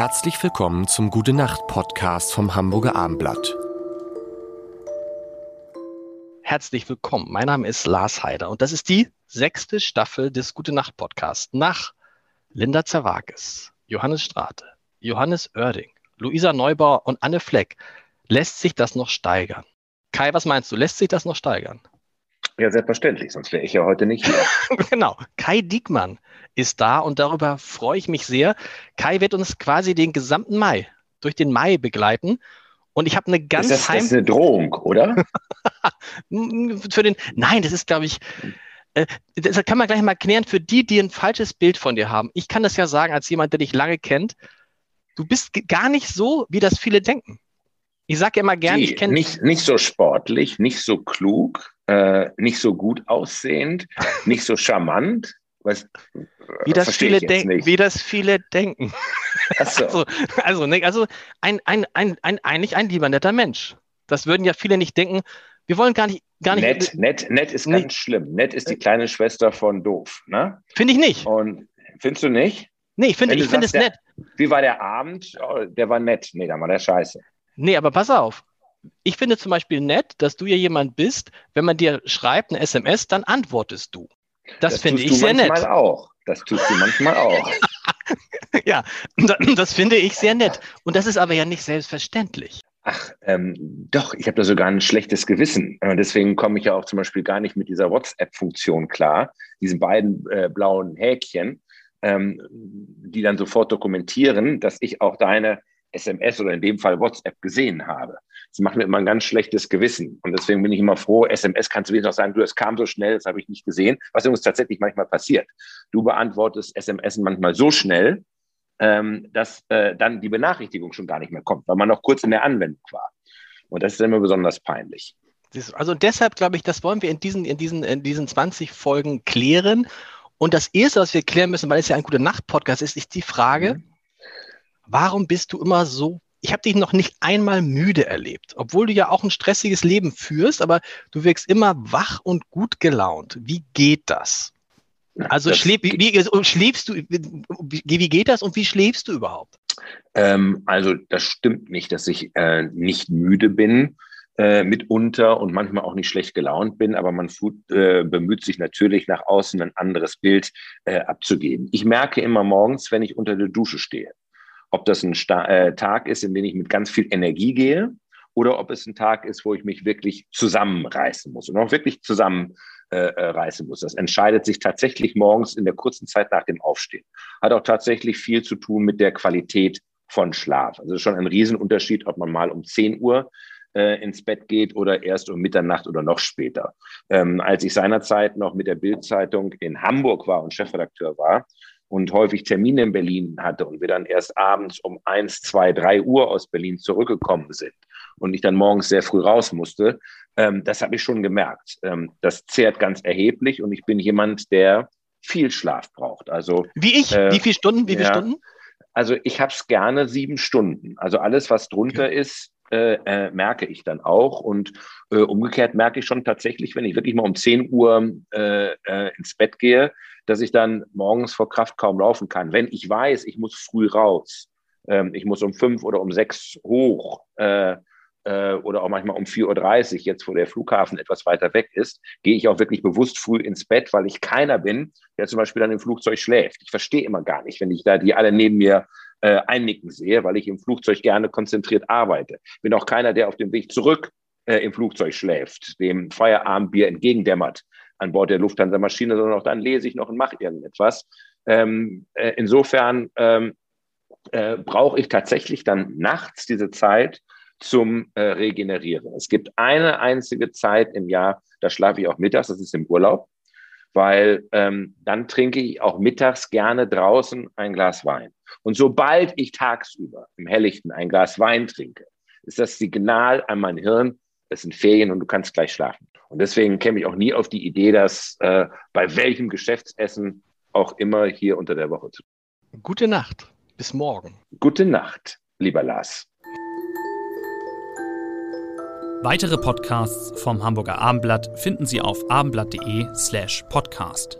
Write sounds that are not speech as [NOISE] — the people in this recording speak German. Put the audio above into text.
Herzlich willkommen zum Gute Nacht Podcast vom Hamburger Armblatt. Herzlich willkommen. Mein Name ist Lars Heider und das ist die sechste Staffel des Gute Nacht Podcasts nach Linda Zerwakis, Johannes Strate, Johannes Oerding, Luisa Neubauer und Anne Fleck. Lässt sich das noch steigern? Kai, was meinst du? Lässt sich das noch steigern? Ja, selbstverständlich, sonst wäre ich ja heute nicht hier. [LAUGHS] genau. Kai Diekmann ist da und darüber freue ich mich sehr. Kai wird uns quasi den gesamten Mai, durch den Mai begleiten. Und ich habe eine ganz ist das, das ist eine Drohung, oder? [LAUGHS] für den, nein, das ist, glaube ich, äh, das kann man gleich mal klären für die, die ein falsches Bild von dir haben. Ich kann das ja sagen, als jemand, der dich lange kennt, du bist gar nicht so, wie das viele denken. Ich sage immer gern, ich kenne. Nicht, nicht so sportlich, nicht so klug, äh, nicht so gut aussehend, [LAUGHS] nicht so charmant. Was, wie, das viele denken, wie das viele denken. So. [LAUGHS] Also, also, ne, also ein, ein, ein, ein, eigentlich ein lieber netter Mensch. Das würden ja viele nicht denken. Wir wollen gar nicht. Gar nicht nett, nett, nett ist ganz schlimm. Nett ist die kleine Schwester von doof. Ne? Finde ich nicht. Und findest du nicht? Nee, ich finde find es nett. Wie war der Abend? Oh, der war nett. Nee, dann war der scheiße. Nee, aber pass auf. Ich finde zum Beispiel nett, dass du ja jemand bist, wenn man dir schreibt eine SMS, dann antwortest du. Das, das finde ich sehr nett. Das auch. Das tust du manchmal auch. [LAUGHS] ja, das finde ich sehr nett. Und das ist aber ja nicht selbstverständlich. Ach, ähm, doch, ich habe da sogar ein schlechtes Gewissen. Äh, deswegen komme ich ja auch zum Beispiel gar nicht mit dieser WhatsApp-Funktion klar, diesen beiden äh, blauen Häkchen, ähm, die dann sofort dokumentieren, dass ich auch deine SMS oder in dem Fall WhatsApp gesehen habe. Das macht mir immer ein ganz schlechtes Gewissen. Und deswegen bin ich immer froh, SMS kannst du wenigstens auch sagen, du, es kam so schnell, das habe ich nicht gesehen, was übrigens tatsächlich manchmal passiert. Du beantwortest SMS manchmal so schnell, ähm, dass äh, dann die Benachrichtigung schon gar nicht mehr kommt, weil man noch kurz in der Anwendung war. Und das ist immer besonders peinlich. Also deshalb glaube ich, das wollen wir in diesen, in diesen, in diesen 20 Folgen klären. Und das Erste, was wir klären müssen, weil es ja ein guter Nacht-Podcast ist, ist die Frage, mhm warum bist du immer so ich habe dich noch nicht einmal müde erlebt, obwohl du ja auch ein stressiges Leben führst, aber du wirkst immer wach und gut gelaunt. Wie geht das? Also schläf, wie, wie, schläfst du, wie, wie, geht das und wie schläfst du überhaupt? Ähm, also das stimmt nicht, dass ich äh, nicht müde bin äh, mitunter und manchmal auch nicht schlecht gelaunt bin, aber man äh, bemüht sich natürlich nach außen ein anderes Bild äh, abzugeben. Ich merke immer morgens, wenn ich unter der Dusche stehe, ob das ein Sta äh, Tag ist, in dem ich mit ganz viel Energie gehe oder ob es ein Tag ist, wo ich mich wirklich zusammenreißen muss und auch wirklich zusammenreißen äh, muss. Das entscheidet sich tatsächlich morgens in der kurzen Zeit nach dem Aufstehen. Hat auch tatsächlich viel zu tun mit der Qualität von Schlaf. Also schon ein Riesenunterschied, ob man mal um 10 Uhr äh, ins Bett geht oder erst um Mitternacht oder noch später. Ähm, als ich seinerzeit noch mit der Bildzeitung in Hamburg war und Chefredakteur war, und häufig Termine in Berlin hatte und wir dann erst abends um eins, zwei, drei Uhr aus Berlin zurückgekommen sind und ich dann morgens sehr früh raus musste, ähm, das habe ich schon gemerkt. Ähm, das zehrt ganz erheblich und ich bin jemand, der viel Schlaf braucht. Also wie ich? Äh, wie viele Stunden? Wie viele ja, Stunden? Also ich habe es gerne sieben Stunden. Also alles, was drunter okay. ist, äh, äh, merke ich dann auch. Und äh, umgekehrt merke ich schon tatsächlich, wenn ich wirklich mal um 10 Uhr äh, äh, ins Bett gehe, dass ich dann morgens vor Kraft kaum laufen kann. Wenn ich weiß, ich muss früh raus, ähm, ich muss um fünf oder um sechs hoch äh, oder auch manchmal um 4.30 Uhr, jetzt wo der Flughafen etwas weiter weg ist, gehe ich auch wirklich bewusst früh ins Bett, weil ich keiner bin, der zum Beispiel dann im Flugzeug schläft. Ich verstehe immer gar nicht, wenn ich da die alle neben mir äh, einnicken sehe, weil ich im Flugzeug gerne konzentriert arbeite. Bin auch keiner, der auf dem Weg zurück äh, im Flugzeug schläft, dem Feierabendbier entgegendämmert an Bord der Lufthansa-Maschine, sondern auch dann lese ich noch und mache irgendetwas. Ähm, äh, insofern ähm, äh, brauche ich tatsächlich dann nachts diese Zeit zum äh, Regenerieren. Es gibt eine einzige Zeit im Jahr, da schlafe ich auch mittags, das ist im Urlaub, weil ähm, dann trinke ich auch mittags gerne draußen ein Glas Wein. Und sobald ich tagsüber im Helllichten ein Glas Wein trinke, ist das Signal an mein Hirn, es sind Ferien und du kannst gleich schlafen. Und deswegen käme ich auch nie auf die Idee, das äh, bei welchem Geschäftsessen auch immer hier unter der Woche zu tun. Gute Nacht. Bis morgen. Gute Nacht, lieber Lars. Weitere Podcasts vom Hamburger Abendblatt finden Sie auf abendblatt.de slash podcast.